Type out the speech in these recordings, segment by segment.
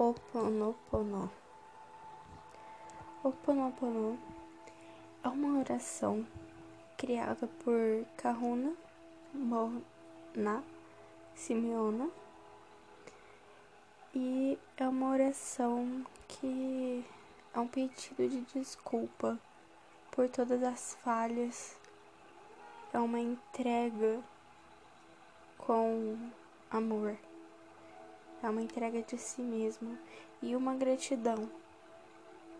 Oponopono. Oponopono é uma oração criada por Kahuna Mona Simeona e é uma oração que é um pedido de desculpa por todas as falhas, é uma entrega com amor. É uma entrega de si mesmo e uma gratidão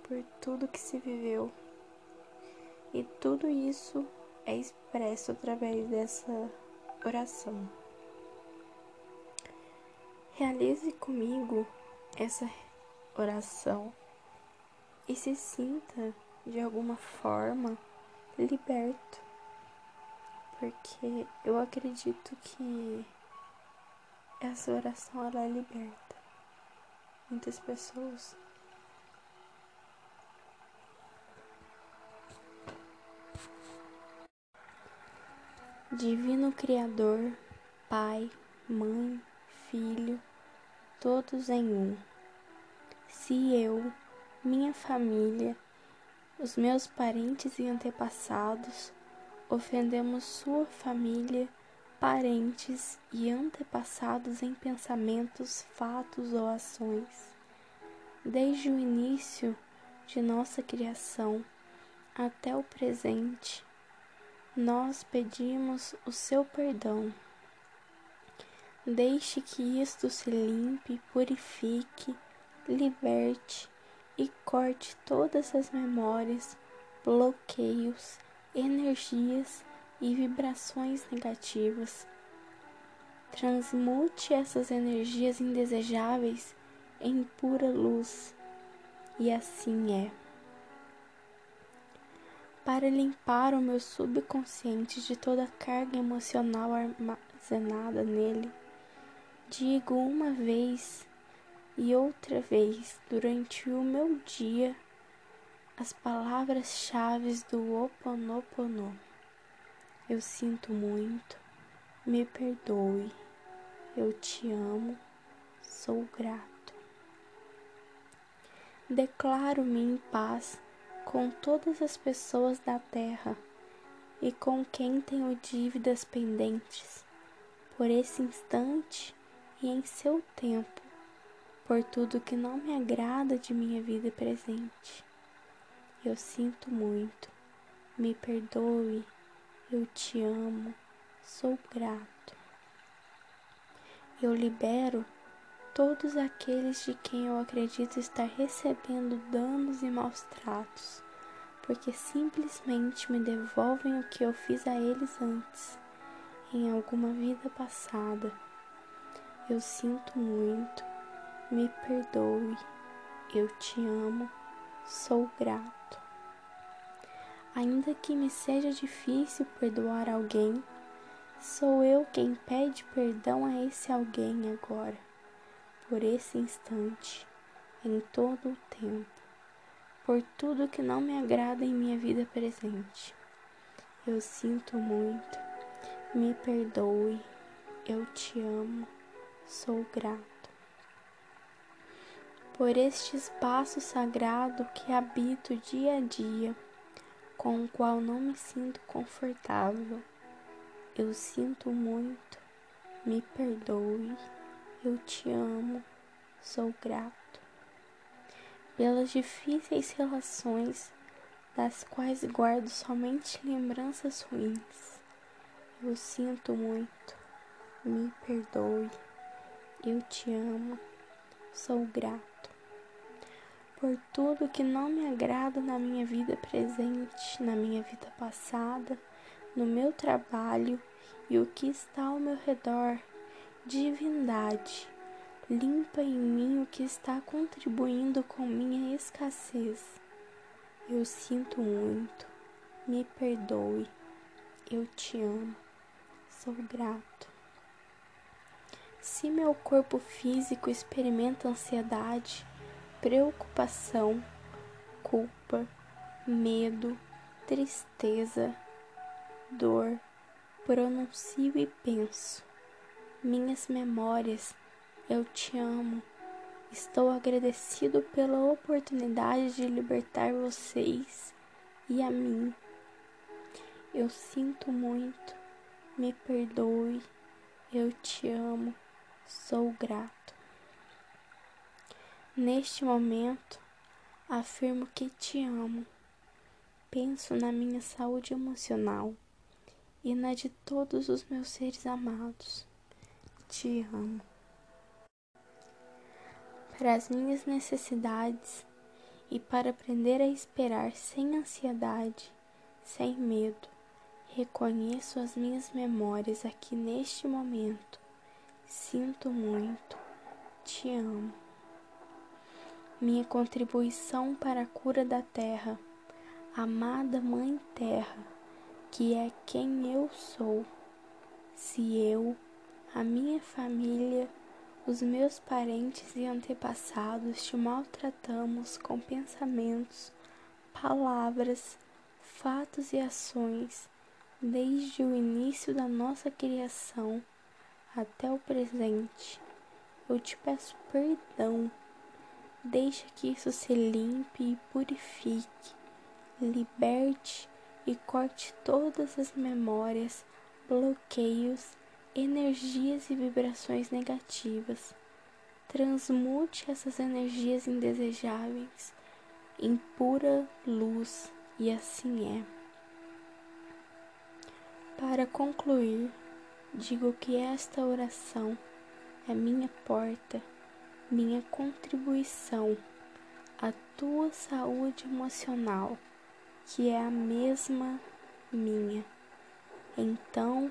por tudo que se viveu. E tudo isso é expresso através dessa oração. Realize comigo essa oração e se sinta de alguma forma liberto, porque eu acredito que essa oração ela liberta muitas pessoas. Divino Criador, Pai, Mãe, Filho, todos em um. Se eu, minha família, os meus parentes e antepassados ofendemos sua família, parentes e antepassados em pensamentos, fatos ou ações. Desde o início de nossa criação até o presente, nós pedimos o seu perdão. Deixe que isto se limpe, purifique, liberte e corte todas as memórias, bloqueios, energias e vibrações negativas. Transmute essas energias indesejáveis em pura luz, e assim é. Para limpar o meu subconsciente de toda a carga emocional armazenada nele, digo uma vez e outra vez durante o meu dia as palavras-chave do Ho Oponopono. Eu sinto muito, me perdoe, eu te amo, sou grato. Declaro-me em paz com todas as pessoas da terra e com quem tenho dívidas pendentes, por esse instante e em seu tempo, por tudo que não me agrada de minha vida presente. Eu sinto muito, me perdoe eu te amo, sou grato. Eu libero todos aqueles de quem eu acredito estar recebendo danos e maus tratos, porque simplesmente me devolvem o que eu fiz a eles antes, em alguma vida passada. Eu sinto muito, me perdoe, eu te amo, sou grato. Ainda que me seja difícil perdoar alguém, sou eu quem pede perdão a esse alguém agora, por esse instante, em todo o tempo, por tudo que não me agrada em minha vida presente. Eu sinto muito, me perdoe, eu te amo, sou grato. Por este espaço sagrado que habito dia a dia com o qual não me sinto confortável. Eu sinto muito, me perdoe, eu te amo, sou grato. Pelas difíceis relações, das quais guardo somente lembranças ruins. Eu sinto muito, me perdoe, eu te amo, sou grato por tudo que não me agrada na minha vida presente, na minha vida passada, no meu trabalho e o que está ao meu redor. Divindade, limpa em mim o que está contribuindo com minha escassez. Eu sinto muito, me perdoe, eu te amo, sou grato. Se meu corpo físico experimenta ansiedade, preocupação, culpa, medo, tristeza, dor, pronuncio e penso. Minhas memórias, eu te amo, Estou agradecido pela oportunidade de libertar vocês e a mim. Eu sinto muito, me perdoe, eu te amo, sou grato. Neste momento, afirmo que te amo. Penso na minha saúde emocional e na de todos os meus seres amados. Te amo. Para as minhas necessidades e para aprender a esperar sem ansiedade, sem medo, reconheço as minhas memórias aqui neste momento. Sinto muito, te amo. Minha contribuição para a cura da terra, amada Mãe Terra, que é quem eu sou. Se eu, a minha família, os meus parentes e antepassados te maltratamos com pensamentos, palavras, fatos e ações desde o início da nossa criação até o presente. Eu te peço perdão. Deixa que isso se limpe e purifique, liberte e corte todas as memórias, bloqueios, energias e vibrações negativas. Transmute essas energias indesejáveis em pura luz, e assim é. Para concluir, digo que esta oração é minha porta, minha contribuição à tua saúde emocional que é a mesma minha. Então,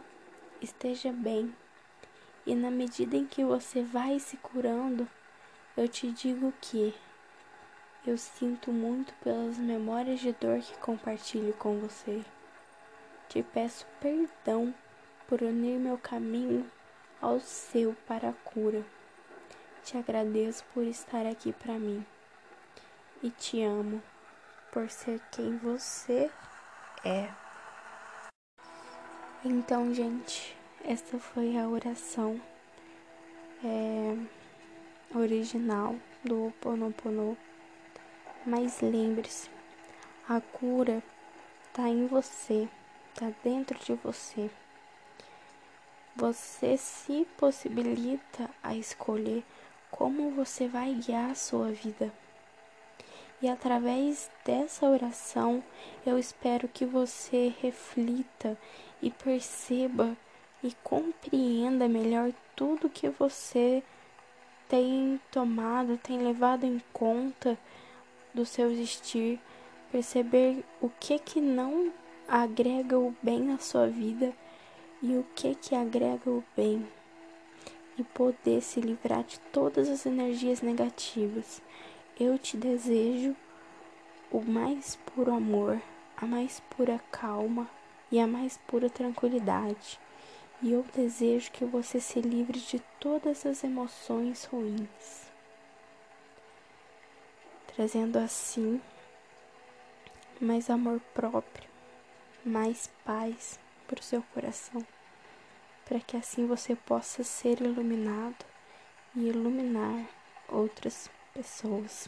esteja bem. E na medida em que você vai se curando, eu te digo que eu sinto muito pelas memórias de dor que compartilho com você. Te peço perdão por unir meu caminho ao seu para a cura. Te agradeço por estar aqui para mim e te amo por ser quem você é. Então, gente, essa foi a oração é, original do Ho Oponopono. Mas lembre-se, a cura tá em você, tá dentro de você. Você se possibilita a escolher como você vai guiar a sua vida. E através dessa oração, eu espero que você reflita e perceba e compreenda melhor tudo que você tem tomado, tem levado em conta do seu existir, perceber o que que não agrega o bem à sua vida e o que que agrega o bem e poder se livrar de todas as energias negativas. Eu te desejo o mais puro amor, a mais pura calma e a mais pura tranquilidade. E eu desejo que você se livre de todas as emoções ruins, trazendo assim mais amor próprio, mais paz para o seu coração, para que assim você possa ser iluminado e iluminar outras pessoas.